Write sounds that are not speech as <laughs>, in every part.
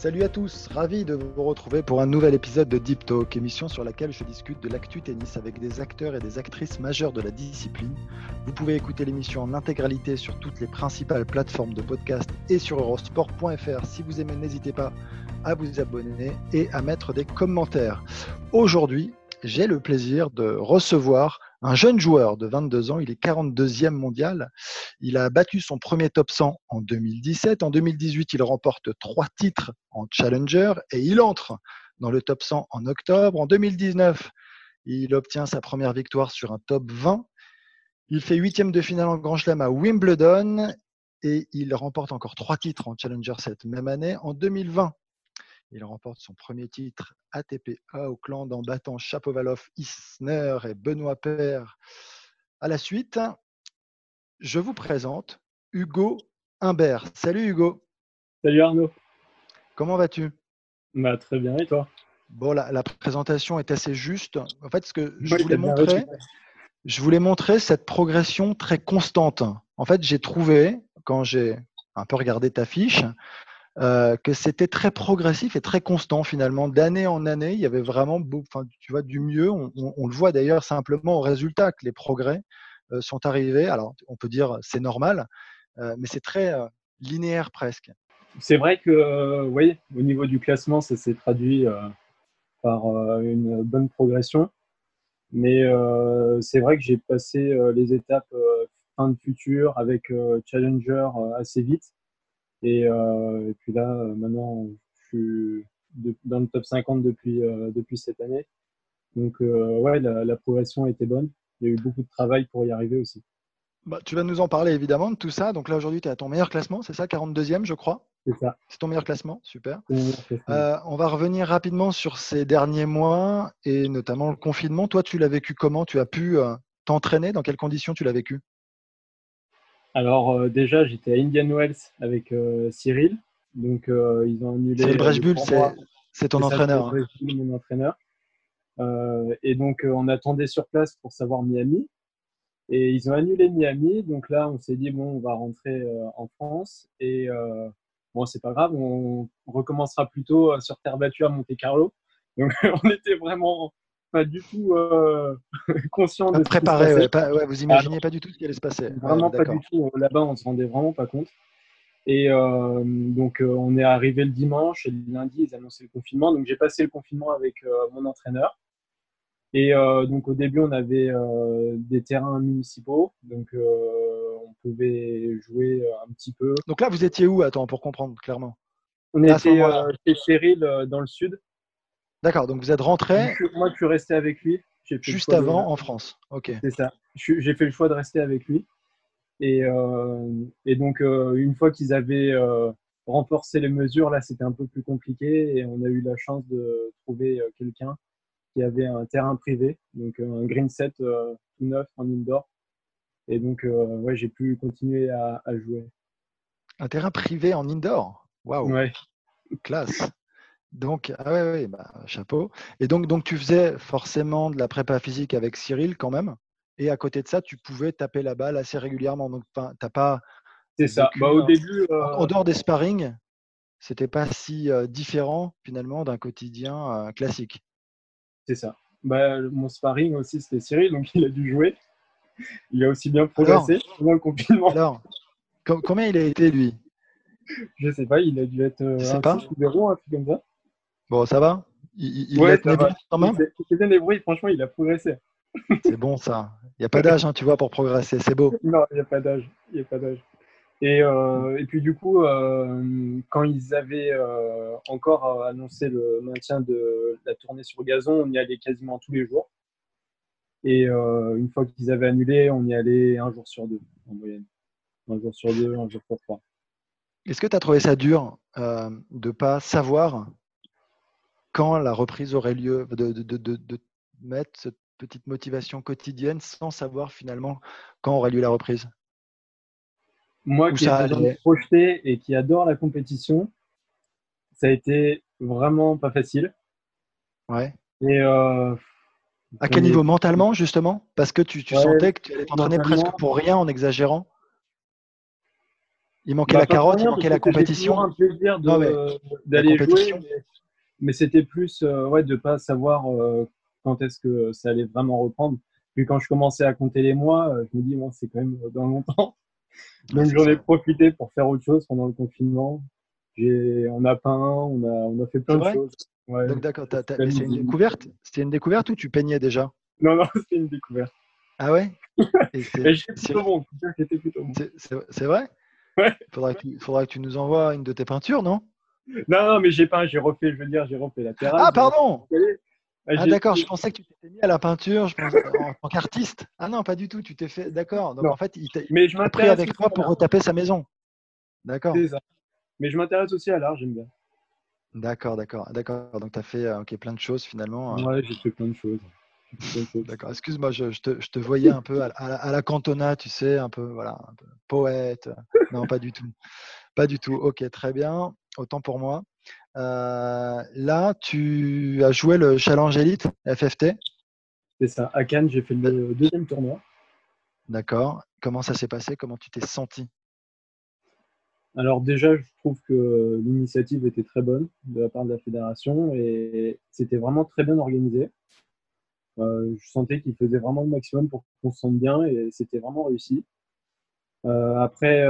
Salut à tous, ravi de vous retrouver pour un nouvel épisode de Deep Talk, émission sur laquelle je discute de l'actu tennis avec des acteurs et des actrices majeures de la discipline. Vous pouvez écouter l'émission en intégralité sur toutes les principales plateformes de podcast et sur eurosport.fr. Si vous aimez, n'hésitez pas à vous abonner et à mettre des commentaires. Aujourd'hui, j'ai le plaisir de recevoir un jeune joueur de 22 ans, il est 42e mondial. Il a battu son premier top 100 en 2017. En 2018, il remporte trois titres en Challenger et il entre dans le top 100 en octobre. En 2019, il obtient sa première victoire sur un top 20. Il fait huitième de finale en Grand Chelem à Wimbledon et il remporte encore trois titres en Challenger cette même année. En 2020, il remporte son premier titre ATP à Auckland en battant Chapovalov, Isner et Benoît Paire. À la suite, je vous présente Hugo Humbert. Salut Hugo. Salut Arnaud. Comment vas-tu? Bah, Très bien, et toi? Bon, la, présentation est assez juste. En fait, ce que je voulais montrer, je voulais montrer cette progression très constante. En fait, j'ai trouvé, quand j'ai un peu regardé ta fiche, euh, que c'était très progressif et très constant finalement. D'année en année, il y avait vraiment tu vois, du mieux. On, le voit d'ailleurs simplement au résultat que les progrès euh, sont arrivés. Alors, on peut dire c'est normal, euh, mais c'est très linéaire presque. C'est vrai que, oui, au niveau du classement, ça s'est traduit par une bonne progression. Mais c'est vrai que j'ai passé les étapes fin de futur avec Challenger assez vite. Euh, et, puis là, euh, maintenant, je suis dans le top 50 depuis, euh, depuis cette année. Donc, ouais, la, progression a été bonne. Il y a eu beaucoup de travail pour y arriver aussi. Bah, tu vas nous en parler évidemment de tout ça. Donc là, aujourd'hui, tu es à ton meilleur classement, c'est ça 42e, je crois C'est ça. C'est ton meilleur classement, super. on va revenir rapidement sur ces derniers mois et notamment le confinement. Toi, tu l'as vécu comment? Tu as pu t'entraîner? Dans quelles conditions tu l'as vécu? Alors euh, déjà, j'étais à Indian Wells avec euh, Cyril. Donc euh, ils ont annulé. C'est Brechbull, c'est ton entraîneur. C'est mon entraîneur. et donc on attendait sur place pour savoir Miami. Et ils ont annulé Miami. Donc là, on s'est dit, bon, on va rentrer en France. Et bon, c'est pas grave, on, recommencera plutôt sur terre battue à Monte Carlo. Donc <laughs> on était vraiment pas du tout euh, <laughs> conscient de préparé. Ouais, vous imaginez pas du tout ce qui allait se passer. Vraiment pas du tout. Là-bas, on se rendait vraiment pas compte. Et euh, donc, euh, on est arrivé le dimanche et le lundi, ils annonçaient le confinement. Donc, j'ai passé le confinement avec mon entraîneur. Et donc, au début, on avait des terrains municipaux. Donc, on pouvait jouer un petit peu. Donc là, vous étiez où Attends, pour comprendre clairement? On était chez Cheryl dans le sud. D'accord, donc vous êtes rentré. Moi, je suis resté avec lui. Juste avant en France. Ok. C'est ça. J'ai fait le choix de rester avec lui. Et, euh, et donc, euh, une fois qu'ils avaient euh, renforcé les mesures, là, c'était un peu plus compliqué. Et on a eu la chance de trouver quelqu'un qui avait un terrain privé, donc un green set tout neuf en indoor. Et donc, ouais, j'ai pu continuer à, à, jouer. Un terrain privé en indoor? Waouh Ouais. Classe donc, ah ouais, bah, chapeau. Et donc, donc, tu faisais forcément de la prépa physique avec Cyril quand même. Et à côté de ça, tu pouvais taper la balle assez régulièrement. Donc, t'as pas. C'est ça. Bah, au début. En dehors des sparring, c'était pas si euh, différent finalement d'un quotidien euh, classique. C'est ça. Bah, mon sparring aussi, c'était Cyril, donc <laughs> il a dû jouer. Il a aussi bien progressé pendant le confinement. Alors, combien il a été lui? Je sais pas, il a dû être euh, un pas. un truc comme ça. Bon, ça va Il, il ouais, ça va. quand même Il bien débrouillé, franchement, il a progressé. <laughs> C'est bon ça. Il n'y a pas d'âge, hein, tu vois, pour progresser. C'est beau. <laughs> Non, il n'y a pas d'âge. Il a pas d'âge. Et, euh, et, puis du coup, euh, quand ils avaient euh, encore annoncé le maintien de la tournée sur gazon, on y allait quasiment tous les jours. Et une fois qu'ils avaient annulé, on y allait un jour sur deux en moyenne. Un jour sur deux, un jour sur trois. Est-ce que tu as trouvé ça dur de ne pas savoir quand la reprise aurait lieu, de, de, de, de, mettre cette petite motivation quotidienne sans savoir finalement quand aurait lieu la reprise? Moi qui ai projeté et qui adore la compétition, ça a été vraiment pas facile. Ouais. Et euh, à quel niveau? Mentalement justement? Parce que tu, tu sentais que tu allais t'entraîner presque pour rien en exagérant? Il manquait bah, la carotte, il manquait la compétition? un plaisir d'aller jouer, mais c'était plus euh, ouais, de ne pas savoir euh, quand est-ce que ça allait vraiment reprendre. Puis quand je commençais à compter les mois, euh, je me dis, bon, c'est quand même dans longtemps. <laughs> Donc j'en ai profité pour faire autre chose pendant le confinement. On a peint, on a, on a fait plein de choses. Donc d'accord, c'est une découverte? C'était une découverte ou tu peignais déjà? Non, non, <laughs> c'était une découverte. Ah ouais? <laughs> J'étais plutôt bon. C'est vrai? Ouais. Faudra que, tu, faudra que tu nous envoies une de tes peintures, non? Non, non, mais j'ai pas, j'ai refait, je veux dire, j'ai refait la terrasse. Ah, pardon Ah, d'accord, je pensais que tu t'étais mis à la peinture je en tant qu'artiste. Ah non, pas du tout, tu t'es fait. D'accord. Donc en fait, il t'a pris avec toi pour retaper sa maison. D'accord. C'est ça. Mais je m'intéresse aussi à l'art, j'aime bien. D'accord, d'accord, d'accord. Donc tu as fait euh, plein de choses finalement. Hein. Ouais, j'ai fait plein de choses. D'accord. Excuse-moi, je, te, je, te, voyais un peu à, à, la cantona, tu sais, un peu, voilà, un peu poète. Non, pas du tout. Pas du tout. Ok, très bien autant pour moi. Euh, là, tu as joué le Challenge Elite FFT. C'est ça. À Cannes, j'ai fait le deuxième tournoi. D'accord. Comment ça s'est passé? Comment tu t'es senti? Alors déjà, je trouve que l'initiative était très bonne de la part de la fédération et c'était vraiment très bien organisé. Euh, je sentais qu'il faisait vraiment le maximum pour qu'on se sente bien et c'était vraiment réussi. Euh, après,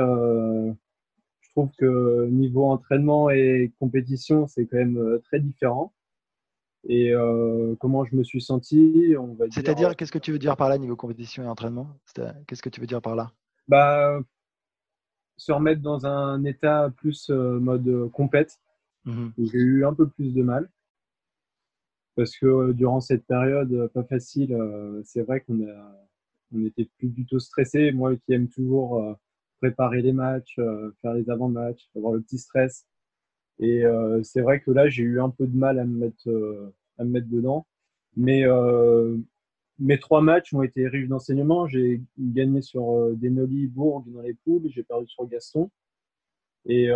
trouve que niveau entraînement et compétition, c'est quand même euh, très différent. Et euh, comment je me suis senti, on va C'est-à-dire, qu'est-ce que tu veux dire par là, niveau compétition et entraînement? Qu'est-ce que tu veux dire par là? Bah, Se remettre dans un état plus euh, mode compète, mmh où j'ai eu un peu plus de mal. Parce que durant cette période pas facile, c'est vrai qu'on on était plus du tout stressé. Moi qui aime toujours préparer les matchs, euh, faire les avant-matchs, avoir le petit stress. Et euh, c'est vrai que là, j'ai eu un peu de mal à me mettre, euh, à me mettre dedans. Mais mes trois matchs ont été riches d'enseignements. J'ai gagné sur Denoli, Bourg dans les poules, j'ai perdu sur Gaston. Et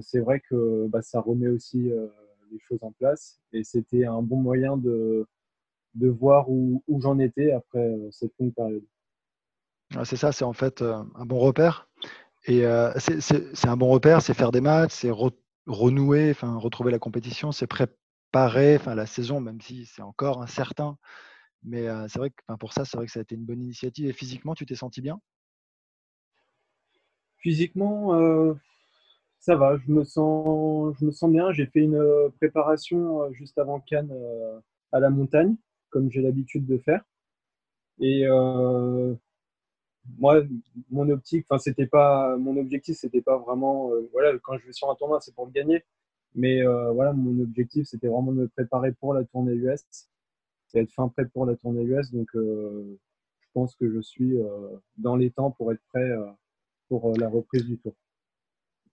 c'est vrai que bah, ça remet aussi les choses en place. Et c'était un bon moyen de, de voir où, où j'en étais après cette longue période. C'est ça, c'est en fait euh, un bon repère. Et euh, c'est un bon repère, c'est faire des matchs, c'est renouer, enfin retrouver la compétition, c'est préparer enfin, la saison, même si c'est encore incertain. Mais euh, c'est vrai que pour ça, c'est vrai que ça a été une bonne initiative. Et physiquement, tu t'es senti bien? Physiquement, ça va. Je me sens, je me sens bien. J'ai fait une préparation juste avant Cannes à la montagne, comme j'ai l'habitude de faire. Et moi, mon optique, enfin, c'était pas, mon objectif, c'était pas vraiment, euh, voilà, quand je vais sur un tournoi, c'est pour le gagner. Mais euh, voilà, mon objectif, c'était vraiment de me préparer pour la tournée US. C'est être fin prêt pour la tournée US. Donc, euh, je pense que je suis dans les temps pour être prêt pour la reprise du tour.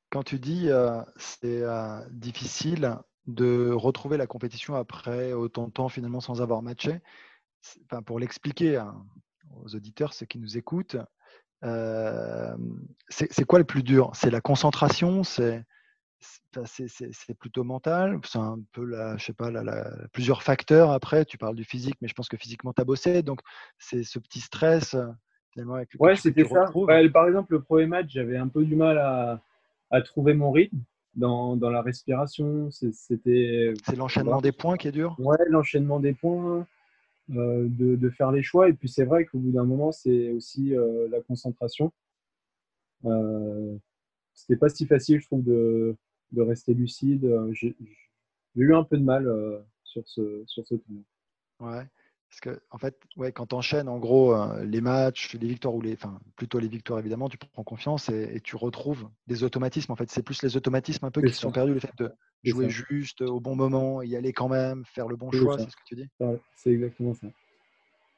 Quand tu dis c'est difficile de retrouver la compétition après autant de temps finalement sans avoir matché, pour l'expliquer aux auditeurs, ceux qui nous écoutent, c'est quoi le plus dur? C'est la concentration C'est plutôt mental C'est un peu, la, je sais pas, la, plusieurs facteurs après. Tu parles du physique, mais je pense que physiquement, tu as bossé. Donc, c'est ce petit stress. Finalement, avec ouais, c'était ça. par exemple, le premier match, j'avais un peu du mal à, à trouver mon rythme. Dans, dans, la respiration. C'était. C'est l'enchaînement des points qui est dur? Ouais, l'enchaînement des points. Euh, de, faire les choix. Et puis c'est vrai qu'au bout d'un moment, c'est aussi euh, la concentration. Euh, c'était pas si facile, je trouve, de, de rester lucide. J'ai eu un peu de mal sur ce, sur ce tournoi. Ouais. Parce que, en fait, ouais, quand tu enchaînes en gros les matchs, les victoires ou les, enfin, plutôt les victoires évidemment, tu prends confiance et, tu retrouves des automatismes. En fait, c'est plus les automatismes un peu qui se sont perdus, le fait de jouer juste au bon moment, y aller quand même, faire le bon choix, c'est ce que tu dis? C'est exactement ça.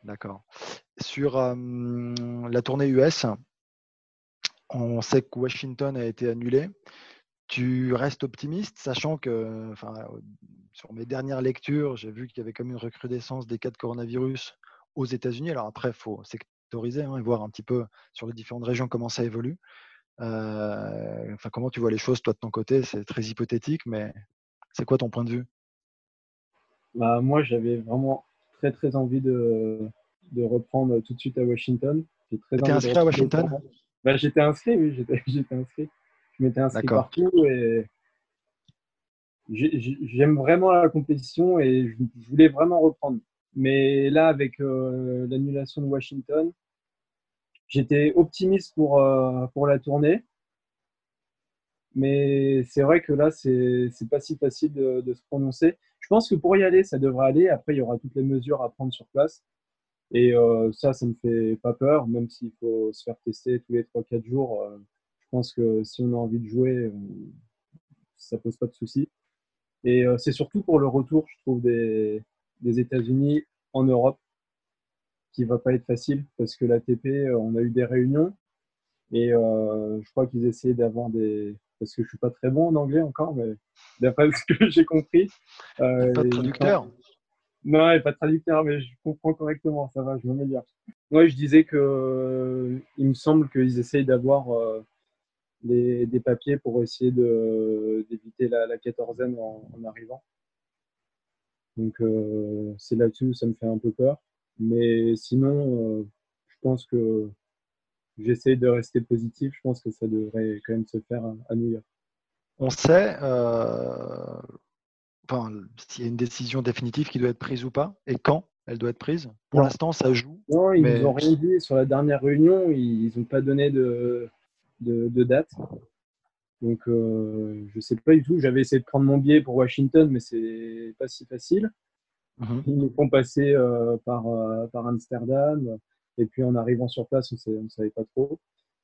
D'accord. Sur la tournée US, on sait que Washington a été annulé. Tu restes optimiste, sachant que, enfin, sur mes dernières lectures, j'ai vu qu'il y avait comme une recrudescence des cas de coronavirus aux États-Unis. Alors après, il faut sectoriser hein, et voir un petit peu sur les différentes régions comment ça évolue. Euh, enfin, comment tu vois les choses, toi, de ton côté? C'est très hypothétique, mais c'est quoi ton point de vue? Bah, Moi, j'avais vraiment très, très envie de, de reprendre tout de suite à Washington. Tu étais inscrit à Washington? Bah, J'étais inscrit, oui, j'étais <laughs> inscrit. Je m'étais inscrit partout et j'aime vraiment la compétition et je voulais vraiment reprendre. Mais là, avec euh, l'annulation de Washington, j'étais optimiste pour, euh, pour la tournée. Mais c'est vrai que là, c'est pas si facile de, de, se prononcer. Je pense que pour y aller, ça devrait aller. Après, il y aura toutes les mesures à prendre sur place. Et euh, ça, ça me fait pas peur, même s'il faut se faire tester tous les 3-4 jours. Euh, je pense que si on a envie de jouer, euh, ça pose pas de soucis. Et c'est surtout pour le retour, je trouve, des, des États-Unis en Europe qui va pas être facile parce que l'ATP, on a eu des réunions et je crois qu'ils essayaient d'avoir des. Parce que je suis pas très bon en anglais encore, mais d'après <laughs> ce que j'ai compris. pas de traducteur non, pas de traducteur, mais je comprends correctement, ça va, je m'améliore. Moi, je disais que euh, il me semble qu'ils essayent d'avoir euh, des papiers pour essayer d'éviter la, la, quatorzaine en, arrivant. Donc, euh, c'est là-dessus où ça me fait un peu peur. Mais sinon, je pense que j'essaie de rester positif. Je pense que ça devrait quand même se faire à New York. On sait, s'il y a une décision définitive qui doit être prise ou pas, et quand elle doit être prise. Pour l'instant, ça joue. Non, ils n'ont rien dit. Sur la dernière réunion, ils n'ont pas donné de, de, date. Donc, euh, je ne sais pas du tout. J'avais essayé de prendre mon billet pour Washington, mais c'est pas si facile. Mhm. Ils nous font passer euh, par, euh, par Amsterdam. Et puis, en arrivant sur place, on ne savait pas trop.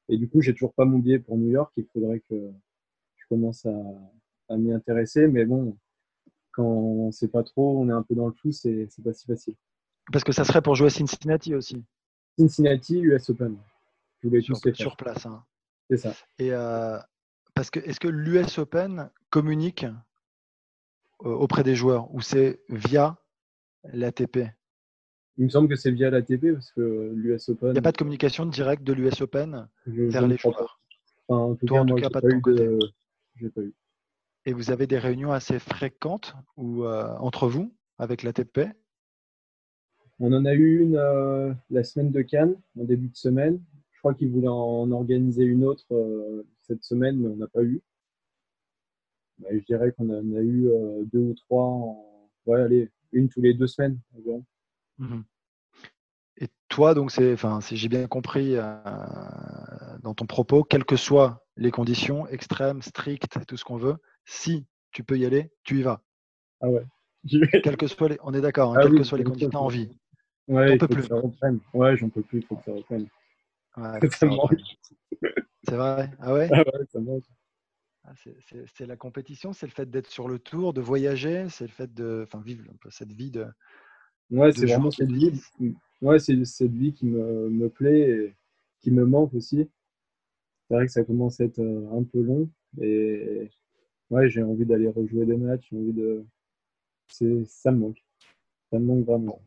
Et du coup, j'ai toujours pas mon billet pour New York. Il faudrait que je commence à, à m'y intéresser. Mais bon, quand on ne sait pas trop, on est un peu dans le flou, c'est pas si facile. Parce que ça serait pour jouer à Cincinnati aussi. Cincinnati, US Open. Je voulais sur, sur place. Hein. C'est ça. Et euh, parce que est-ce que l'US Open communique euh, auprès des joueurs ou c'est via l'ATP Il me semble que c'est via l'ATP parce que l'US Open. Il n'y a pas de communication directe de l'US Open vers les joueurs? en tout Toi, cas, en tout cas, pas de ton côté. J'ai pas eu. Et vous avez des réunions assez fréquentes ou euh, entre vous avec l'ATP On en a eu une euh, la semaine de Cannes, en début de semaine. Crois qu'ils voulaient en organiser une autre euh, cette semaine, mais on n'a pas eu. Bah, je dirais qu'on en a eu deux ou trois, en... ouais, allez, une tous les deux semaines environ. Mmh Et toi, donc, c'est, enfin, si j'ai bien compris dans ton propos, quelles que soient les conditions extrêmes, strictes, tout ce qu'on veut, si tu peux y aller, tu y vas. Ah ouais. <laughs> Quel que soit les... On est d'accord, hein, ah quelles que soient les conditions, en vie. Ouais, peux plus. Ouais, j'en peux plus, il faut que ça reprenne. <laughs> c'est vrai? Ah ouais, ah ouais ça manque. Ah, c'est la compétition, c'est le fait d'être sur le tour, de voyager, c'est le fait de enfin, vivre un peu cette vie de. Ouais, c'est vraiment cette vie. Ouais, c'est cette vie qui me, me, plaît et qui me manque aussi. C'est vrai que ça commence à être euh, un peu long et ouais, j'ai envie d'aller rejouer des matchs, j'ai envie de. Ça me manque. Ça me manque vraiment.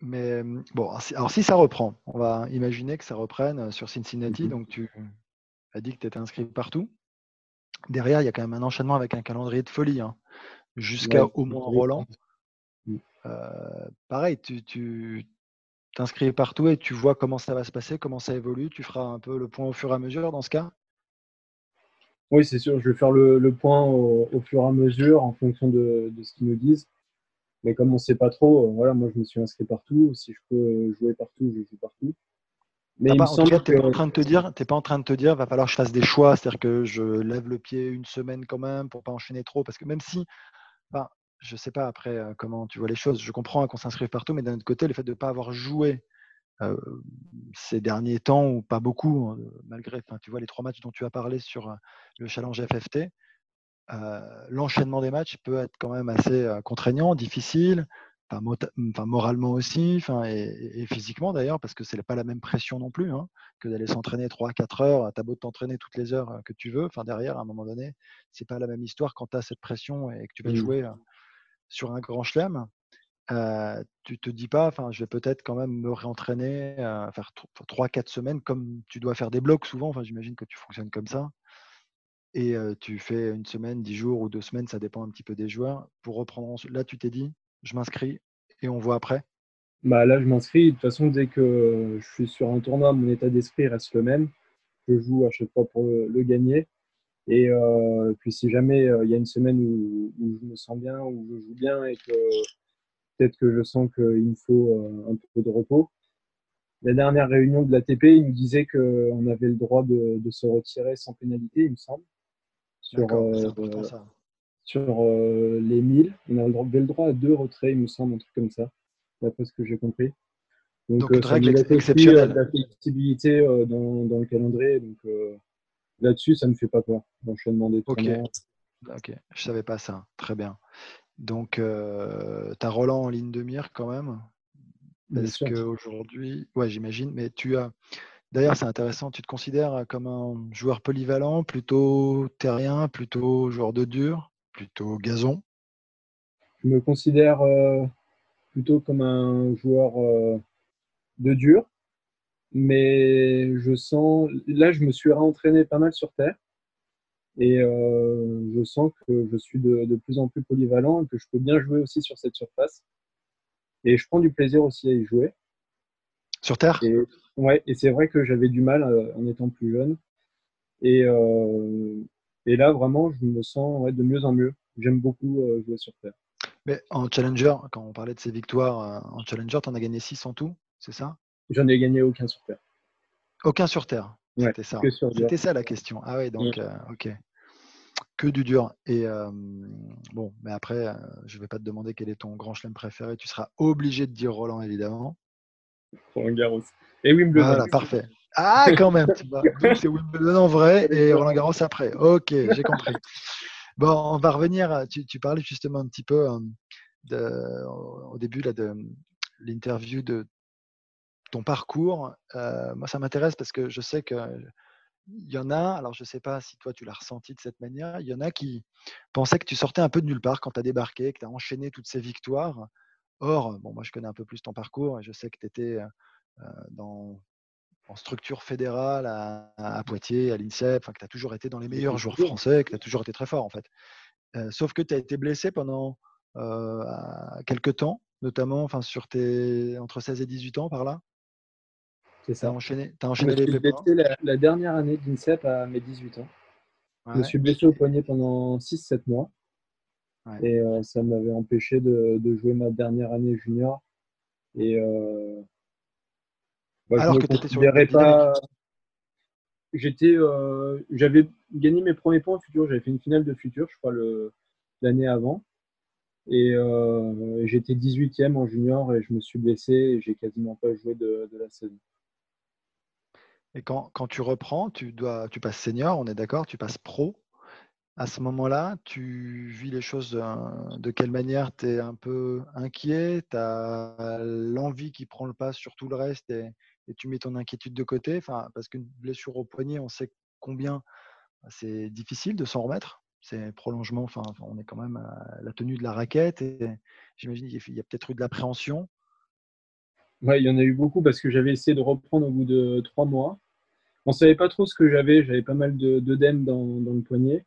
Mais bon, alors si ça reprend, on va imaginer que ça reprenne sur Cincinnati. Mhm. Donc tu as dit que tu étais inscrit partout. Derrière, il y a quand même un enchaînement avec un calendrier de folie, hein, jusqu'à au Mont Roland. Mm. Euh, pareil, tu t'inscris partout et tu vois comment ça va se passer, comment ça évolue. Tu feras un peu le point au fur et à mesure dans ce cas? Oui, c'est sûr, je vais faire le, point au, fur et à mesure en fonction de, ce qu'ils nous disent. Mais comme on ne sait pas trop, euh, voilà, moi je me suis inscrit partout. Si je peux jouer partout, je joue partout. Mais il en tu n'es pas en train de te dire, pas en train de te dire, va falloir que je fasse des choix, c'est-à-dire que je lève le pied une semaine quand même pour pas enchaîner trop, parce que même si, enfin, je sais pas après euh, comment tu vois les choses, je comprends qu'on s'inscrive partout, mais d'un autre côté, le fait de ne pas avoir joué euh, ces derniers temps, ou pas beaucoup, hein, malgré, tu vois, les trois matchs dont tu as parlé sur euh, le challenge FFT, euh, l'enchaînement des matchs peut être quand même assez contraignant, difficile. enfin, moralement aussi, enfin, et, physiquement d'ailleurs, parce que c'est pas la même pression non plus hein, que d'aller s'entraîner 3-4 heures. T'as beau t'entraîner toutes les heures que tu veux, enfin derrière, à un moment donné, c'est pas la même histoire quand tu as cette pression et que tu vas mmh. jouer sur un grand chelem. Euh, tu te dis pas, enfin, je vais peut-être quand même me réentraîner, faire 3-4 semaines, comme tu dois faire des blocs souvent. Enfin, j'imagine que tu fonctionnes comme ça. Et tu fais une semaine, 10 jours ou deux semaines, ça dépend un petit peu des joueurs. Pour reprendre, là, tu t'es dit, je m'inscris et on voit après? Bah Là, je m'inscris. De toute façon, dès que je suis sur un tournoi, mon état d'esprit reste le même. Je joue à chaque fois pour le, gagner. Et puis, si jamais il y a une semaine où, je me sens bien, où je joue bien et que peut-être que je sens qu'il me faut un peu de repos, la dernière réunion de l'ATP, il nous disait qu'on avait le droit de, se retirer sans pénalité, il me semble. Sur, sur euh, les 1000. On avait le droit à deux retraits, il me semble, un truc comme ça, d'après ce que j'ai compris. Donc, donc euh, règle exceptionnelle. la flexibilité euh, dans, dans, le calendrier. Donc là-dessus, ça ne me fait pas peur, l'enchaînement des Ok, ok, je savais pas ça. Très bien. Donc, tu as Roland en ligne de mire quand même? Parce qu'aujourd'hui, ouais, j'imagine, mais tu as. D'ailleurs, c'est intéressant, tu te considères comme un joueur polyvalent, plutôt terrien, plutôt joueur de dur plutôt gazon? Je me considère euh, plutôt comme un joueur euh, de dur, mais je sens, là je me suis réentraîné pas mal sur terre et euh, je sens que je suis de, plus en plus polyvalent et que je peux bien jouer aussi sur cette surface. Et je prends du plaisir aussi à y jouer. Sur terre? Et, Ouais, et c'est vrai que j'avais du mal en étant plus jeune. Et, et là, vraiment, je me sens de mieux en mieux. J'aime beaucoup euh, jouer sur terre. Mais en challenger, quand on parlait de ces victoires euh, en challenger, tu en as gagné 6 en tout, c'est ça? J'en ai gagné aucun sur terre. Aucun sur terre? C'était ça. C'était ça la question. Ah oui, donc, euh, ok. Que du dur. Et bon, mais après, je ne vais pas te demander quel est ton grand chelem préféré. Tu seras obligé de dire Roland, évidemment. <laughs> Roland Garros. Et Wimbledon. Voilà, parfait. Ah, quand même. c'est Wimbledon en vrai et <laughs> Roland Garros après. Ok, j'ai compris. Bon, on va revenir. Tu, parlais justement un petit peu de, au début là, de l'interview de ton parcours. moi, ça m'intéresse parce que je sais que il y en a, alors je ne sais pas si toi tu l'as ressenti de cette manière, il y en a qui pensaient que tu sortais un peu de nulle part quand tu as débarqué, que tu as enchaîné toutes ces victoires. Or, bon, moi je connais un peu plus ton parcours et je sais que tu étais dans en structure fédérale à, Poitiers, à l'INSEP, que tu as toujours été dans les meilleurs joueurs français, que tu as toujours été très fort en fait. Euh, sauf que tu as été blessé pendant euh, quelques temps, notamment enfin, sur tes entre 16 et 18 ans par là? C'est ça. Tu as enchaîné, as enchaîné les blessé la, la, dernière année d'INSEP à mes 18 ans. Je me suis blessé au poignet pendant 6-7 mois. Et euh, ça m'avait empêché de, de, jouer ma dernière année junior. Et bah, Alors que tu étais sur le pas... J'étais, euh, j'avais gagné mes premiers points en futur. J'avais fait une finale de futur, je crois, l'année avant. Et euh, j'étais 18e en junior et je me suis blessé et j'ai quasiment pas joué de, la saison. Et quand, quand, tu reprends, tu, dois, tu passes senior, on est d'accord, tu passes pro. À ce moment-là, tu vis les choses de, quelle manière? Tu es un peu inquiet Tu as l'envie qui prend le pas sur tout le reste et, tu mets ton inquiétude de côté, enfin, parce qu'une blessure au poignet, on sait combien bah, c'est difficile de s'en remettre. C'est prolongement, enfin, on est quand même à la tenue de la raquette et j'imagine qu'il y a peut-être eu de l'appréhension. Oui, il y en a eu beaucoup parce que j'avais essayé de reprendre au bout de trois mois. On ne savait pas trop ce que j'avais, j'avais pas mal d'œdèmes dans, le poignet.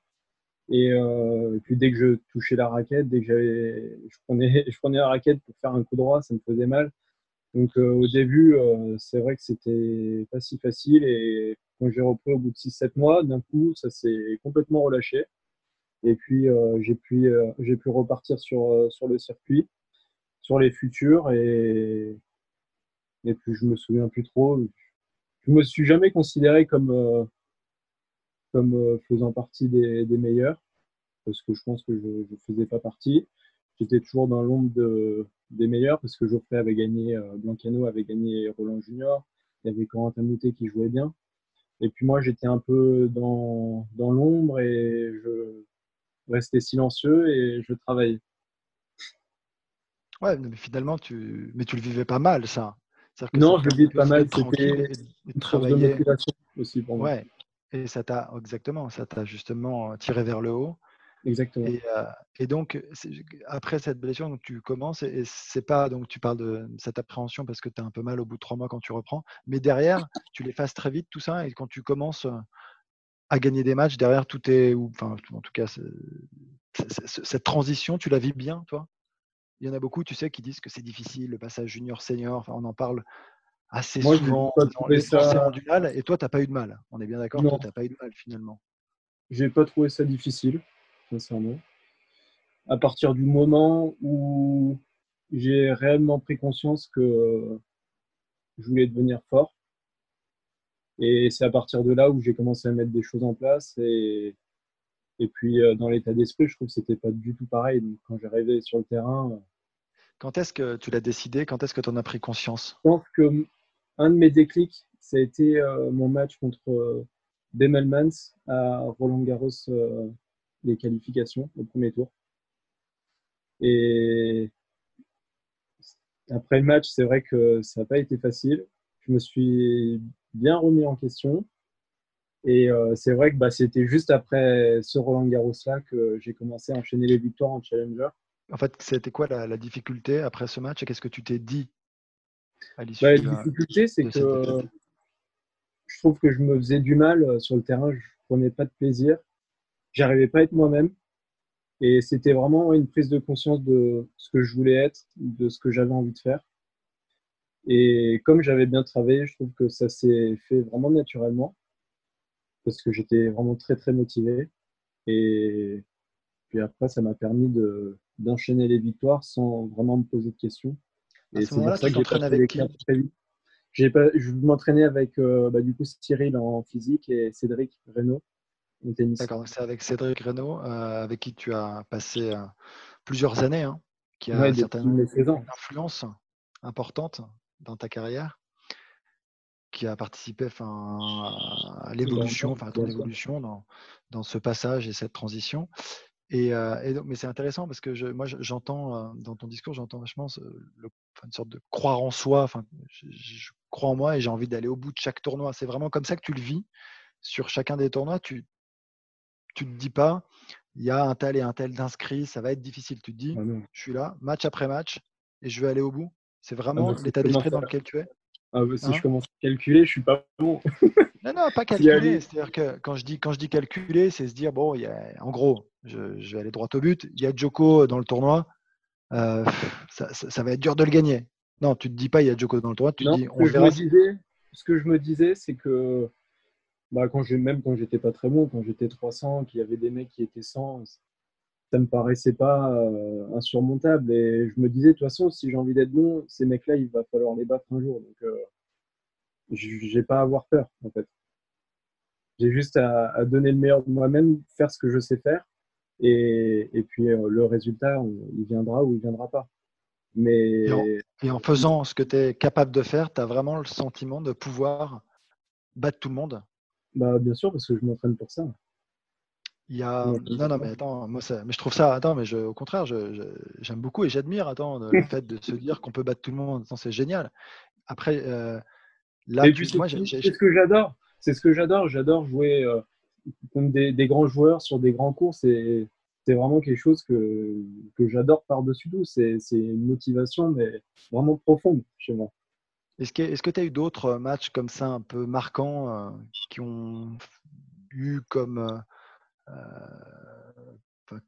Et, euh, puis dès que je touchais la raquette, dès que je prenais, <laughs> je prenais la raquette pour faire un coup droit, ça me faisait mal. Donc euh, au début, euh, c'est vrai que c'était pas si facile et quand j'ai repris au bout de 6-7 mois, d'un coup, ça s'est complètement relâché. Et puis euh, j'ai pu, j'ai pu repartir sur, sur le circuit, sur les futurs et, et puis je me souviens plus trop. Je me suis jamais considéré comme, comme faisant partie des, des meilleurs parce que je pense que je ne faisais pas partie. J'étais toujours dans l'ombre de, des meilleurs parce que Geoffrey avait gagné, euh, Blancano avait gagné Roland Junior, il y avait Corentin Moutet qui jouait bien. Et puis moi, j'étais un peu dans, dans l'ombre et je restais silencieux et je travaillais. Ouais, mais finalement, tu, mais tu le vivais pas mal, ça. non, je le vivais pas mal. C'était une de aussi pour moi. Ouais, et ça t'a exactement, ça t'a justement tiré vers le haut. Exactement. Et, euh, donc, après cette blessure, donc tu commences et, c'est pas donc tu parles de cette appréhension parce que tu as un peu mal au bout de trois mois quand tu reprends, mais derrière, <laughs> tu l'effaces très vite tout ça et quand tu commences à gagner des matchs, derrière tout est, ou, enfin, en tout cas, cette transition, tu la vis bien, toi? Il y en a beaucoup, tu sais, qui disent que c'est difficile, le passage junior-senior, enfin, on en parle assez souvent. Les ça... du mal, et toi, tu n'as pas eu de mal. On est bien d'accord Toi, tu n'as pas eu de mal finalement. J'ai pas trouvé ça difficile, sincèrement. À partir du moment où j'ai réellement pris conscience que je voulais devenir fort, et c'est à partir de là où j'ai commencé à mettre des choses en place. Et, et puis, euh, dans l'état d'esprit, je trouve que c'était pas du tout pareil. Donc, quand j'arrivais sur le terrain. Euh, quand est-ce que tu l'as décidé? Quand est-ce que tu en as pris conscience? Je pense que un de mes déclics, ça a été euh, mon match contre Demelmans à Roland Garros, les qualifications au premier tour. Et après le match, c'est vrai que ça n'a pas été facile. Je me suis bien remis en question. Et euh, c'est vrai que bah, c'était juste après ce Roland Garros-là que j'ai commencé à enchaîner les victoires en Challenger. En fait, c'était quoi la, difficulté après ce match et qu'est-ce que tu t'es dit à l'issue bah, La difficulté, c'est que je trouve que je me faisais du mal euh, sur le terrain, je prenais pas de plaisir, j'arrivais pas à être moi-même. Et c'était vraiment une prise de conscience de ce que je voulais être, de ce que j'avais envie de faire. Et comme j'avais bien travaillé, je trouve que ça s'est fait vraiment naturellement parce que j'étais vraiment très très motivé. Et puis après, ça m'a permis d'enchaîner les victoires sans vraiment me poser de questions. Et c'est pour ça que j'ai avec qui? j'ai pas, je m'entraînais avec euh, bah, du coup Cyril en physique et Cédric Reynaud en tennis. D'accord, c'est avec Cédric Reynaud euh, avec qui tu as passé euh, plusieurs années, hein, qui a certainement une influence importante dans ta carrière qui a participé à l'évolution, enfin, à ton évolution dans, dans, ce passage et cette transition. Et, et donc, mais c'est intéressant parce que je, moi, j'entends dans ton discours, j'entends vachement le, une sorte de croire en soi. Enfin, je, crois en moi et j'ai envie d'aller au bout de chaque tournoi. C'est vraiment comme ça que tu le vis sur chacun des tournois. Tu, tu te dis pas, il y a un tel et un tel d'inscrits, ça va être difficile. Tu te dis, ah je suis là, match après match, et je vais aller au bout. C'est ah vraiment l'état d'esprit dans lequel tu es? Ah bah, Si hein je commence à calculer, je suis pas bon. non, non, pas <laughs> calculer. C'est-à-dire que quand je dis, quand je dis calculer, c'est se dire, bon, il y a, en gros, je, vais aller droit au but. Il y a Joko dans le tournoi. Euh, ça, va être dur de le gagner. Non, tu ne te dis pas, il y a Joko dans le tournoi. Tu dis, on verra. ce que je me disais, c'est que bah, quand même quand j'étais pas très bon, quand j'étais 300, qu'il y avait des mecs qui étaient 100, ça me paraissait pas euh, insurmontable. Et je me disais, de toute façon, si j'ai envie d'être bon, ces mecs-là, il va falloir les battre un jour. Donc, euh, j'ai pas à avoir peur, en fait. J'ai juste à, donner le meilleur de moi-même, faire ce que je sais faire. Et, et puis, euh, le résultat, il viendra ou il viendra pas. Mais... Et en, faisant ce que tu es capable de faire, tu as vraiment le sentiment de pouvoir battre tout le monde? Bah, Bien sûr, parce que je m'entraîne pour ça. Il y a... Non, non, mais attends, moi, ça... mais je trouve ça, attends, mais je... au contraire, j'aime beaucoup et j'admire, attends, le <laughs> fait de se dire qu'on peut battre tout le monde, c'est génial. Après, euh, là, moi, c'est ce que j'adore, c'est ce que j'adore, j'adore jouer euh, contre des, des, grands joueurs sur des grands cours, c'est vraiment quelque chose que, que j'adore par-dessus tout, c'est une motivation, mais vraiment profonde chez moi. Est-ce que tu as eu d'autres matchs comme ça, un peu marquants, euh, qui ont eu comme euh,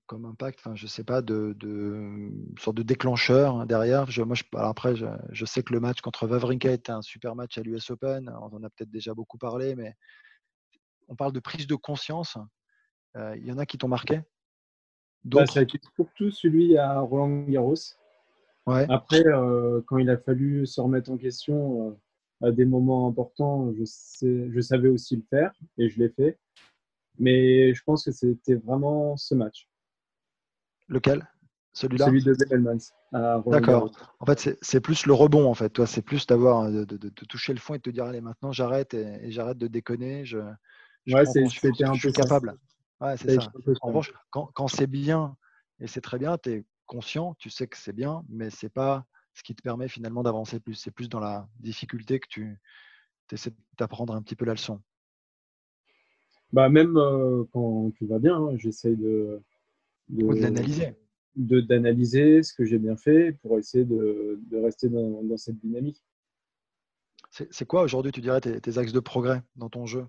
comme impact, enfin, je sais pas, de, de sorte de déclencheur hein, derrière. Je, moi, je, après, je, sais que le match contre Wawrinka était un super match à l'US Open. On en a peut-être déjà beaucoup parlé, mais on parle de prise de conscience. Euh, il y en a qui t'ont marqué? Bah, Ça a été surtout celui à Roland Garros. Ouais. Après, euh, quand il a fallu se remettre en question à des moments importants, je, sais, je savais aussi le faire et je l'ai fait. Mais je pense que c'était vraiment ce match. Lequel? Celui-là? Celui de D'accord. En fait, c'est plus le rebond, en fait. Toi, c'est plus d'avoir de, de, toucher le fond et de te dire allez, maintenant j'arrête et, j'arrête de déconner. Je, je ouais, c'était un peu capable. Ouais, c'est ça. En revanche, quand, quand c'est bien et c'est très bien, tu es conscient, tu sais que c'est bien, mais c'est pas ce qui te permet finalement d'avancer plus. C'est plus dans la difficulté que tu essaies d'apprendre un petit peu la leçon. Bah même euh, quand tu vas bien, hein, j'essaie de, l'analyser. De, d'analyser ce que j'ai bien fait pour essayer de, de rester dans, dans, cette dynamique. C'est quoi aujourd'hui, tu dirais, tes, tes, axes de progrès dans ton jeu?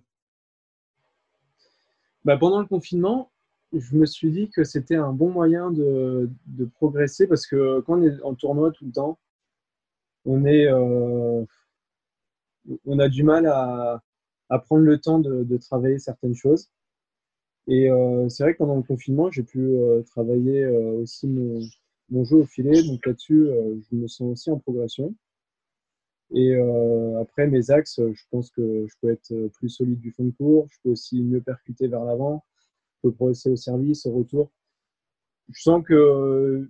Bah, Pendant le confinement, je me suis dit que c'était un bon moyen de, de, progresser parce que quand on est en tournoi tout le temps, on, est, euh, on a du mal à, à prendre le temps de, travailler certaines choses. Et euh, c'est vrai que pendant le confinement, j'ai pu euh, travailler euh, aussi mon, mon, jeu au filet. Donc là-dessus, je me sens aussi en progression. Et après, mes axes, je pense que je peux être plus solide du fond de cours. Je peux aussi mieux percuter vers l'avant. Je peux progresser au service, au retour. Je sens que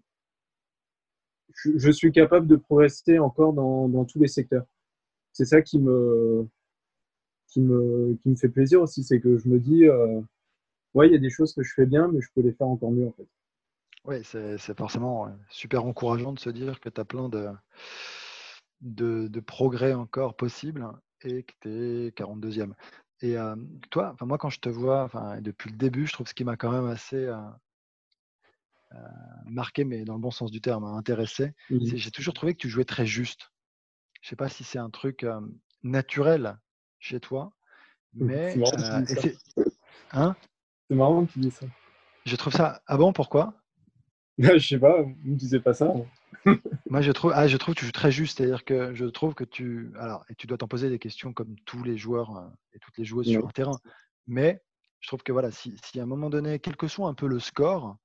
je, je suis capable de progresser encore dans, dans tous les secteurs. C'est ça qui me, qui me, qui me fait plaisir aussi, c'est que je me dis, euh, ouais, il y a des choses que je fais bien, mais je peux les faire encore mieux en fait. Oui, c'est forcément super encourageant de se dire que tu as plein de, de, de, progrès encore possibles et que tu es 42e. Et euh, toi, moi, quand je te vois, depuis le début, je trouve ce qui m'a quand même assez euh, euh, marqué, mais dans le bon sens du terme, intéressé, mmh j'ai toujours trouvé que tu jouais très juste. Je ne sais pas si c'est un truc naturel chez toi. Mais c'est hein? Marrant, que tu dis ça. Je trouve ça. Ah bon, pourquoi? <laughs> Je sais pas, vous ne disiez pas ça. <laughs> Moi, je trouve, ah, je trouve que tu joues très juste. C'est-à-dire que je trouve que tu. Alors, et tu dois t'en poser des questions comme tous les joueurs euh, et toutes les joueuses sur un terrain. Mais je trouve que voilà, si, si, à un moment donné, quel que soit un peu le score,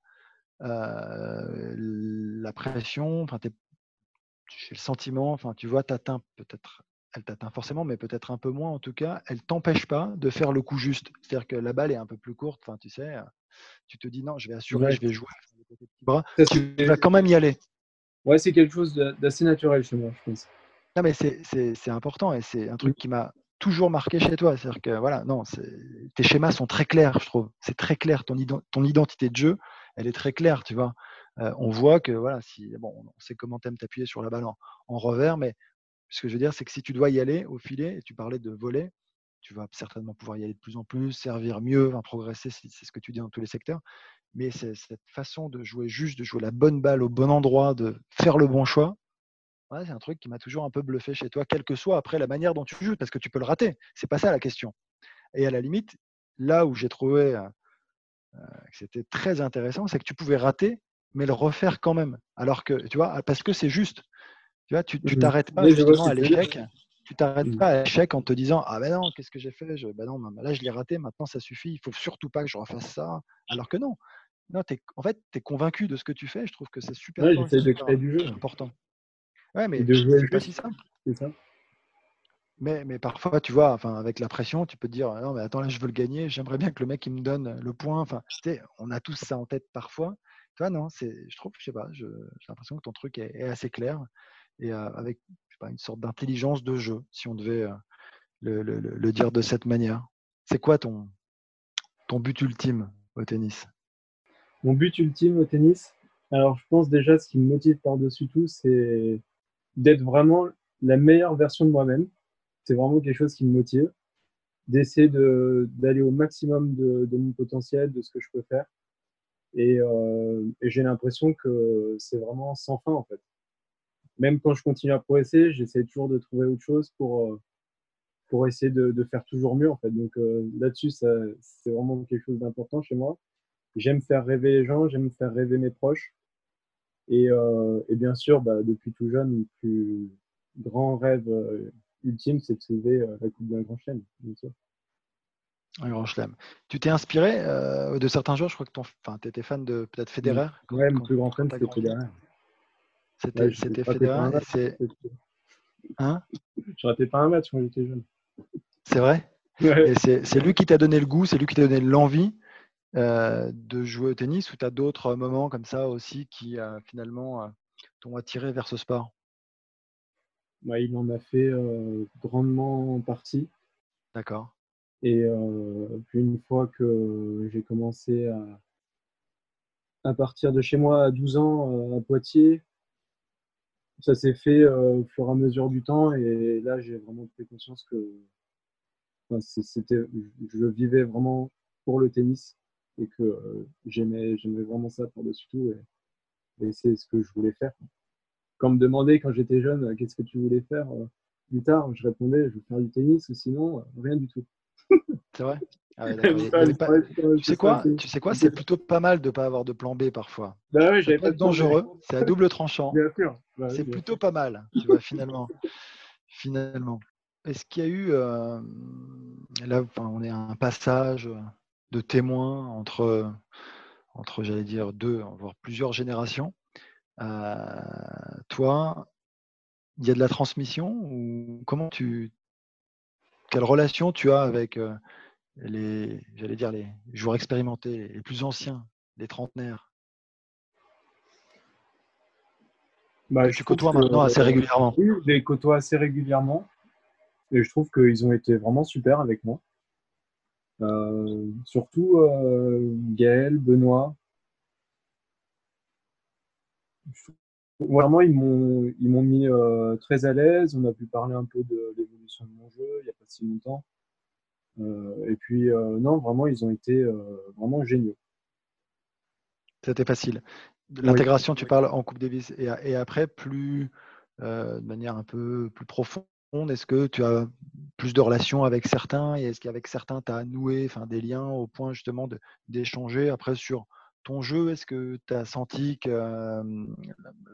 euh, la pression, enfin, j'ai le sentiment, enfin, tu vois, t'atteins peut-être elle t'atteint forcément, mais peut-être un peu moins en tout cas, elle t'empêche pas de faire le coup juste. C'est-à-dire que la balle est un peu plus courte, enfin, tu sais, tu te dis non, je vais assurer, je vais jouer, bras, tu vas quand même y aller. Ouais, c'est quelque chose d'assez naturel chez moi, je pense. Non, mais c'est important et c'est un truc qui m'a toujours marqué chez toi. C'est-à-dire que voilà, non, tes schémas sont très clairs, je trouve. C'est très clair. Ton, ton, identité de jeu, elle est très claire, tu vois. on voit que voilà, si bon, on sait comment t'aimes t'appuyer sur la balle en, en, revers, mais ce que je veux dire, c'est que si tu dois y aller au filet, et tu parlais de voler, tu vas certainement pouvoir y aller de plus en plus, servir mieux, progresser, c'est ce que tu dis dans tous les secteurs. Mais cette façon de jouer juste, de jouer la bonne balle au bon endroit, de faire le bon choix, c'est un truc qui m'a toujours un peu bluffé chez toi, quelle que soit après la manière dont tu joues, parce que tu peux le rater. C'est pas ça la question. Et à la limite, là où j'ai trouvé euh, euh, que c'était très intéressant, c'est que tu pouvais rater, mais le refaire quand même. Alors que, tu vois, parce que c'est juste. Tu vois, tu mmh t'arrêtes pas justement à l'échec. Tu t'arrêtes mmh. pas à l'échec en te disant Ah ben non, qu'est-ce que j'ai fait? Je, ben non, là je l'ai raté, maintenant ça suffit, il faut surtout pas que je refasse ça. Alors que non. non es, en fait, tu es convaincu de ce que tu fais. Je trouve que c'est super, ouais, de créer du jeu. important. Ouais, mais c'est pas si simple. C'est ça. Mais, mais, parfois, tu vois, enfin, avec la pression, tu peux te dire non, mais attends, là, je veux le gagner. J'aimerais bien que le mec il me donne le point. Enfin, tu sais, on a tous ça en tête parfois. Tu vois, non, c'est, je trouve, je sais pas, j'ai l'impression que ton truc est assez clair et avec pas, une sorte d'intelligence de jeu, si on devait le, le, dire de cette manière. C'est quoi ton, but ultime au tennis? Mon but ultime au tennis? Alors, je pense déjà, ce qui me motive par-dessus tout, c'est d'être vraiment la meilleure version de moi-même. C'est vraiment quelque chose qui me motive. D'essayer d'aller au maximum de, mon potentiel, de ce que je peux faire. Et, euh, et j'ai l'impression que c'est vraiment sans fin, en fait même quand je continue à progresser, j'essaie toujours de trouver autre chose pour, euh, pour essayer de, de faire toujours mieux. En fait. Donc euh, là-dessus, c'est vraiment quelque chose d'important chez moi. J'aime faire rêver les gens, j'aime faire rêver mes proches. Et, euh, et bien sûr, bah, depuis tout jeune, le plus grand rêve ultime, c'est de sauver la Coupe d'un Grand Chelem, bien sûr. Un grand chelem. Tu t'es inspiré de certains joueurs? Je crois que tu étais fan de peut-être Federer? Oui, mon plus grand fan, c'était Federer. C'était fédéral. C'est... Hein? Je ratais pas un match quand j'étais jeune. C'est vrai? C'est, lui qui t'a donné le goût, c'est lui qui t'a donné l'envie euh, de jouer au tennis ou tu as d'autres moments comme ça aussi qui euh, finalement euh, t'ont attiré vers ce sport? Bah, Il en a fait grandement partie. D'accord. Et puis une fois que j'ai commencé à, à partir de chez moi à 12 ans à Poitiers. Ça s'est fait au fur et à mesure du temps et là j'ai vraiment pris conscience que je vivais vraiment pour le tennis et que j'aimais, j'aimais vraiment ça par-dessus tout et, c'est ce que je voulais faire. Quand me demandait quand j'étais jeune qu'est-ce que tu voulais faire plus tard, je répondais je veux faire du tennis ou sinon rien du tout. C'est vrai? Ah <laughs> Tu sais quoi Tu sais quoi C'est plutôt pas mal de ne pas avoir de plan B parfois. Bah oui, c'est dangereux. C'est à double tranchant. Bah c'est plutôt pas mal. Tu vois finalement. finalement. Est-ce qu'il y a eu euh, là, on est à un passage de témoins entre entre j'allais dire deux, voire plusieurs générations. Euh, toi, il y a de la transmission ou comment tu quelle relation tu as avec euh, les, j'allais dire, les joueurs expérimentés, les plus anciens, les trentenaires bah, Tu côtoies maintenant assez régulièrement. Oui, je les côtoie assez régulièrement. Et je trouve qu'ils ont été vraiment super avec moi. Euh, surtout euh, Gaël, Benoît. Vraiment, ils m'ont, ils m'ont mis euh, très à l'aise. On a pu parler un peu de l'évolution de mon jeu il n'y a pas si longtemps. Euh, et puis, euh, non, vraiment, ils ont été euh, vraiment géniaux. C'était facile. L'intégration, tu parles en Coupe Davis et, et après, plus de manière un peu plus profonde, est-ce que tu as plus de relations avec certains et est-ce qu'avec certains, tu as noué enfin, des liens au point justement d'échanger après sur ton jeu? Est-ce que tu as senti que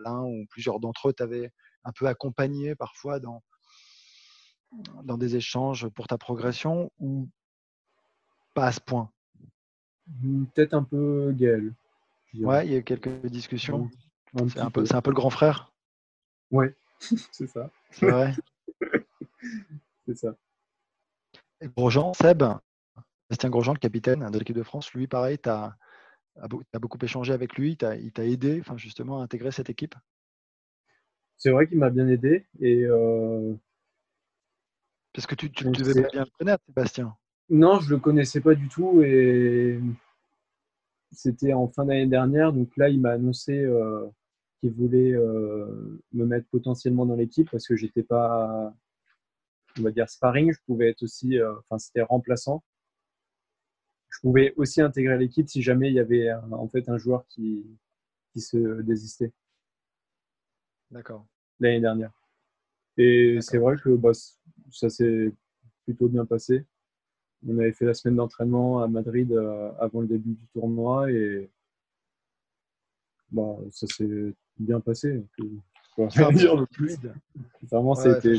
l'un ou plusieurs d'entre eux t'avaient un peu accompagné parfois dans, dans des échanges pour ta progression ou pas à ce point? Mmh, Peut-être un peu Gaël. Ouais, il y a eu quelques discussions. C'est un, peu, un peu le grand frère? Ouais, <laughs> c'est ça. C'est vrai? <laughs> c'est ça. Et Grosjean, Seb, Bastien Grosjean, le capitaine de l'équipe de France, lui, pareil, tu as, beaucoup échangé avec lui, il t'a aidé enfin, justement à intégrer cette équipe? C'est vrai qu'il m'a bien aidé et euh, parce que tu, devais bien le connaître, Sébastien. Non, je ne le connaissais pas du tout et c'était en fin d'année dernière. Donc là, il m'a annoncé euh, qu'il voulait euh, me mettre potentiellement dans l'équipe parce que j'étais pas, on va dire, sparring. Je pouvais être aussi, euh, enfin, c'était remplaçant. Je pouvais aussi intégrer l'équipe si jamais il y avait en fait un joueur qui, qui se désistait. D'accord. L'année dernière. Et c'est vrai que bah, ça s'est plutôt bien passé. On avait fait la semaine d'entraînement à Madrid euh, avant le début du tournoi et bah, ça s'est bien passé. dire le fluide. <laughs> Vraiment, c'était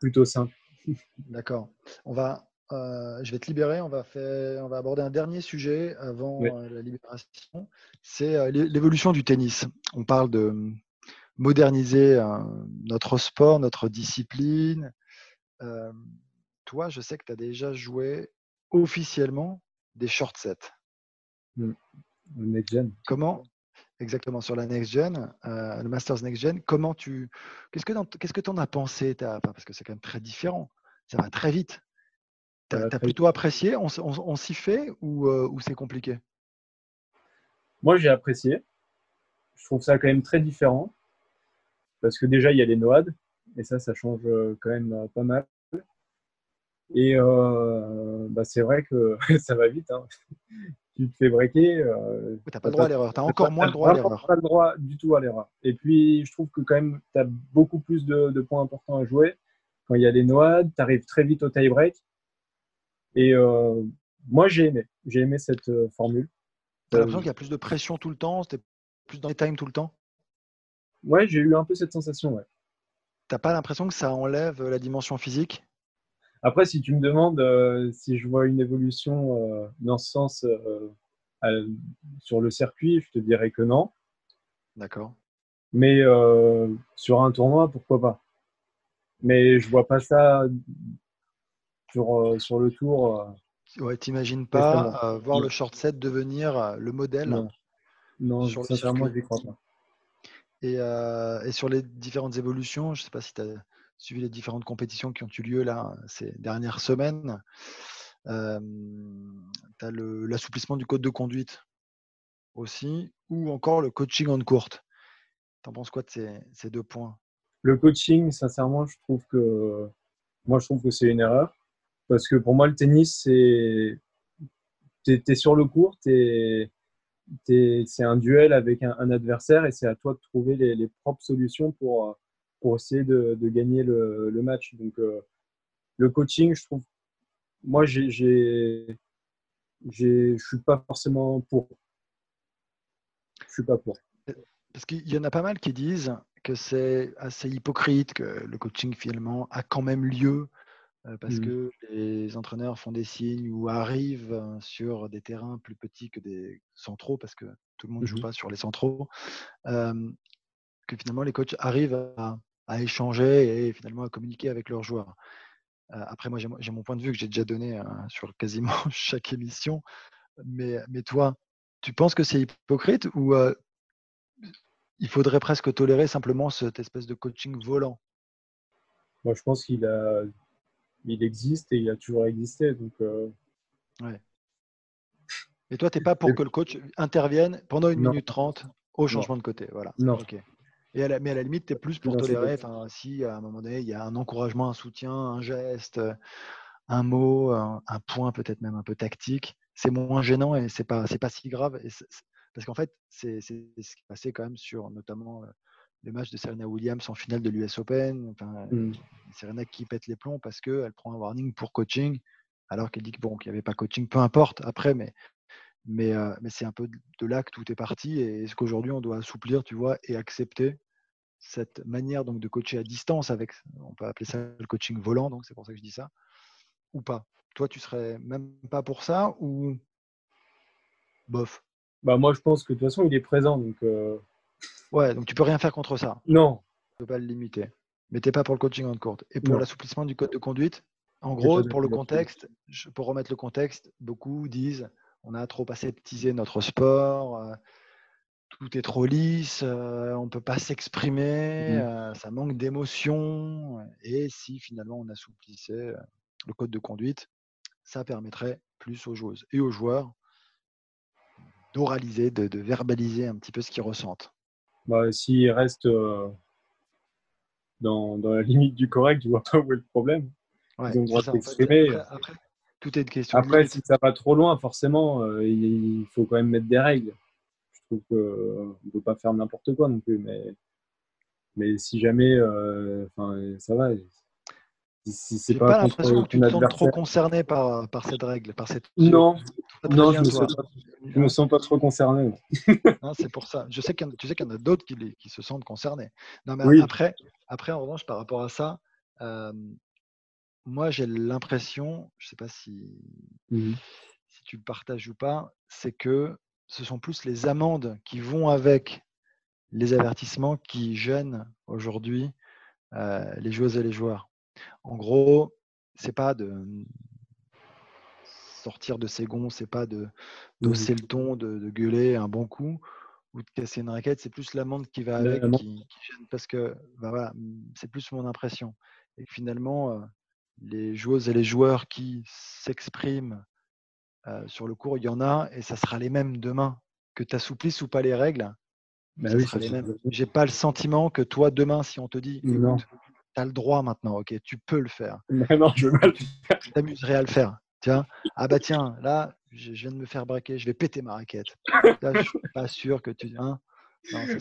plutôt simple. <laughs> D'accord. On va, euh, je vais te libérer. On va, faire, on va aborder un dernier sujet avant euh, la libération. C'est l'évolution du tennis. On parle de moderniser notre sport, notre discipline, toi, je sais que tu as déjà joué officiellement des short sets. Mmh. Next Gen. Comment? Exactement, sur la Next Gen, le Masters Next Gen, comment tu. Qu'est-ce que tu en as pensé Parce que c'est quand même très différent. Ça va très vite. Tu as, plutôt apprécié? On, s'y fait ou, ou c'est compliqué? Moi, j'ai apprécié. Je trouve ça quand même très différent. Parce que déjà, il y a les noades. Et ça, ça change euh, quand même euh, pas mal. Et euh, bah, c'est vrai que <laughs> ça va vite. Hein. <laughs> tu te fais breaker. Euh, tu n'as pas le droit à l'erreur. Tu as encore moins le droit à l'erreur. pas le droit du tout à l'erreur. Et puis, je trouve que quand même, tu as beaucoup plus de, points importants à jouer. Quand il y a les noades, tu arrives très vite au tie-break. Et moi, j'ai aimé. J'ai aimé cette formule. Tu as l'impression qu'il y a plus de pression tout le temps C'était plus dans les times tout le temps? Ouais, j'ai eu un peu cette sensation. Ouais. T'as pas l'impression que ça enlève la dimension physique? Après, si tu me demandes euh, si je vois une évolution euh, dans ce sens euh, sur le circuit, je te dirais que non. D'accord. Mais sur un tournoi, pourquoi pas? Mais je vois pas ça sur, sur le tour. ouais, t'imagines pas voir le short set devenir le modèle? Non, non sincèrement, je crois pas. Euh, et, sur les différentes évolutions, je ne sais pas si tu as suivi les différentes compétitions qui ont eu lieu là ces dernières semaines. Euh, tu as l'assouplissement du code de conduite. aussi, ou encore le coaching en courte. T'en penses quoi de ces, deux points? Le coaching, sincèrement, je trouve que que c'est une erreur. Parce que pour moi, le tennis, c'est. Tu es, sur le court, c'est un duel avec un, adversaire et c'est à toi de trouver les, propres solutions pour, pour essayer de, gagner le, match. Donc, euh, le coaching, je trouve. Moi, je ne suis pas forcément pour. Je suis pas pour. Parce qu'il y en a pas mal qui disent que c'est assez hypocrite, que le coaching finalement a quand même lieu euh, parce mmh. que les entraîneurs font des signes ou arrivent euh, sur des terrains plus petits que des centraux, parce que tout le monde ne joue mmh pas sur les centraux, que finalement les coachs arrivent à, échanger et finalement à communiquer avec leurs joueurs. Euh, après, moi, j'ai mon point de vue que j'ai déjà donné <laughs> sur quasiment <laughs> chaque émission. Mais, mais toi, tu penses que c'est hypocrite ou il faudrait presque tolérer simplement cette espèce de coaching volant? Moi, je pense qu'il a, il existe et il a toujours existé. Donc, euh, ouais. Et toi, tu n'es pas pour que le coach intervienne pendant une minute trente au changement de côté. Voilà. Non. Et mais à la limite, tu es plus pour tolérer si à un moment donné, il y a un encouragement, un soutien, un geste, un mot, un, point peut-être même un peu tactique, c'est moins gênant et c'est pas, pas si grave. Et parce qu'en fait, c'est ce qui passé quand même sur notamment euh, le match de Serena Williams en finale de l'US Open. Enfin, mmh. Serena qui pète les plombs parce qu'elle prend un warning pour coaching, alors qu'elle dit que bon, qu'il n'y avait pas coaching, peu importe après, mais, mais, euh, mais c'est un peu de là que tout est parti. Et est-ce qu'aujourd'hui on doit assouplir, tu vois, et accepter cette manière donc de coacher à distance avec, on peut appeler ça le coaching volant, donc c'est pour ça que je dis ça, ou pas? Toi, tu serais même pas pour ça ou bof? Bah, moi, je pense que de toute façon, il est présent. Donc, euh, Ouais, donc tu peux rien faire contre ça. Non. Tu peux pas le limiter. Mais tu n'es pas pour le coaching en courte. Et pour l'assouplissement du code de conduite, en gros, pour le contexte, pour remettre le contexte, beaucoup disent on a trop aseptisé notre sport, euh, tout est trop lisse, euh, on ne peut pas s'exprimer, mmh. ça manque d'émotion. Et si finalement on assouplissait le code de conduite, ça permettrait plus aux joueuses et aux joueurs d'oraliser, de, verbaliser un petit peu ce qu'ils ressentent. Bah, S'ils restent euh, dans, la limite du correct, je vois pas où est le problème. Ils ont le droit de s'exprimer. Après, tout est une question. Après, si ça va trop loin, forcément, euh, il faut quand même mettre des règles. Je trouve qu'on euh, ne peut pas faire n'importe quoi non plus. Mais, mais si jamais, ça va, si c'est pas, pas l'impression que tu te sens trop concerné par, par cette règle, par cette. Non, non, je ne me, sens pas trop concerné. <laughs> c'est pour ça. Je sais qu'il tu sais qu'il y en a d'autres qui, qui, se sentent concernés. Non, mais après, après, en revanche, par rapport à ça, euh, moi, j'ai l'impression, je ne sais pas si, mmh si tu le partages ou pas, c'est que ce sont plus les amendes qui vont avec les avertissements qui gênent aujourd'hui euh, les joueuses et les joueurs. En gros, c'est pas de sortir de ses gonds, c'est pas de d'osser le ton, de, gueuler un bon coup ou de casser une raquette, c'est plus l'amende qui va avec qui, gêne parce que bah voilà, c'est plus mon impression. Et finalement, les joueuses et les joueurs qui s'expriment sur le cours, il y en a et ça sera les mêmes demain. Que tu assouplisses ou pas les règles, bah J'ai pas le sentiment que toi, demain, si on te dit as le droit maintenant, ok, tu peux le faire. <laughs> non, je veux pas le faire. Tu t'amuserais à le faire. Tiens, ah bah tiens, là, je, viens de me faire braquer, je vais péter ma raquette. Là, je suis pas sûr que tu. Hein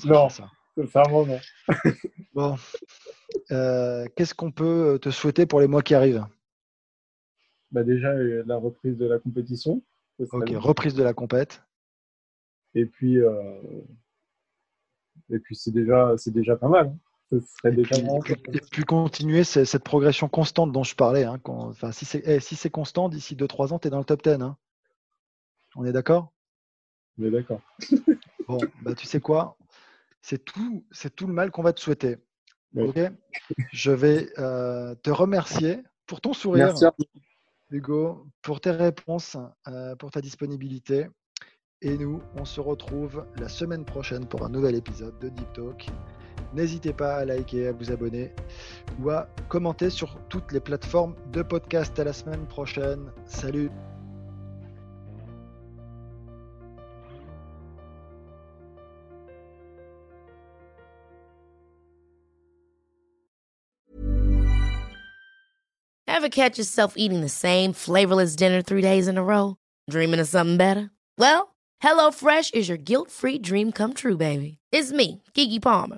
non, ça. non. <laughs> bon. Euh, qu'est-ce qu'on peut te souhaiter pour les mois qui arrivent? Bah Déjà, euh, la reprise de la compétition. Ok, reprise de la compète. Et puis, euh, et puis c'est déjà, c'est déjà pas mal. Hein et, puis, continuer cette progression constante dont je parlais. Hein, enfin, si c'est eh, si constant, d'ici 2-3 ans, tu es dans le top 10. Hein. On est d'accord? On est d'accord. <laughs> bon, bah, tu sais quoi? C'est tout, tout le mal qu'on va te souhaiter. je vais euh, te remercier pour ton sourire, Hugo, pour tes réponses, euh, pour ta disponibilité. Et nous, on se retrouve la semaine prochaine pour un nouvel épisode de Deep Talk. N'hésitez pas à liker, à vous abonner ou à commenter sur toutes les plateformes de podcast. À la semaine prochaine. Salut Ever catch yourself eating the same flavorless dinner three days in a row? Dreaming of something better? Well, HelloFresh is your guilt-free dream come true, baby. It's me, Kiki Palmer.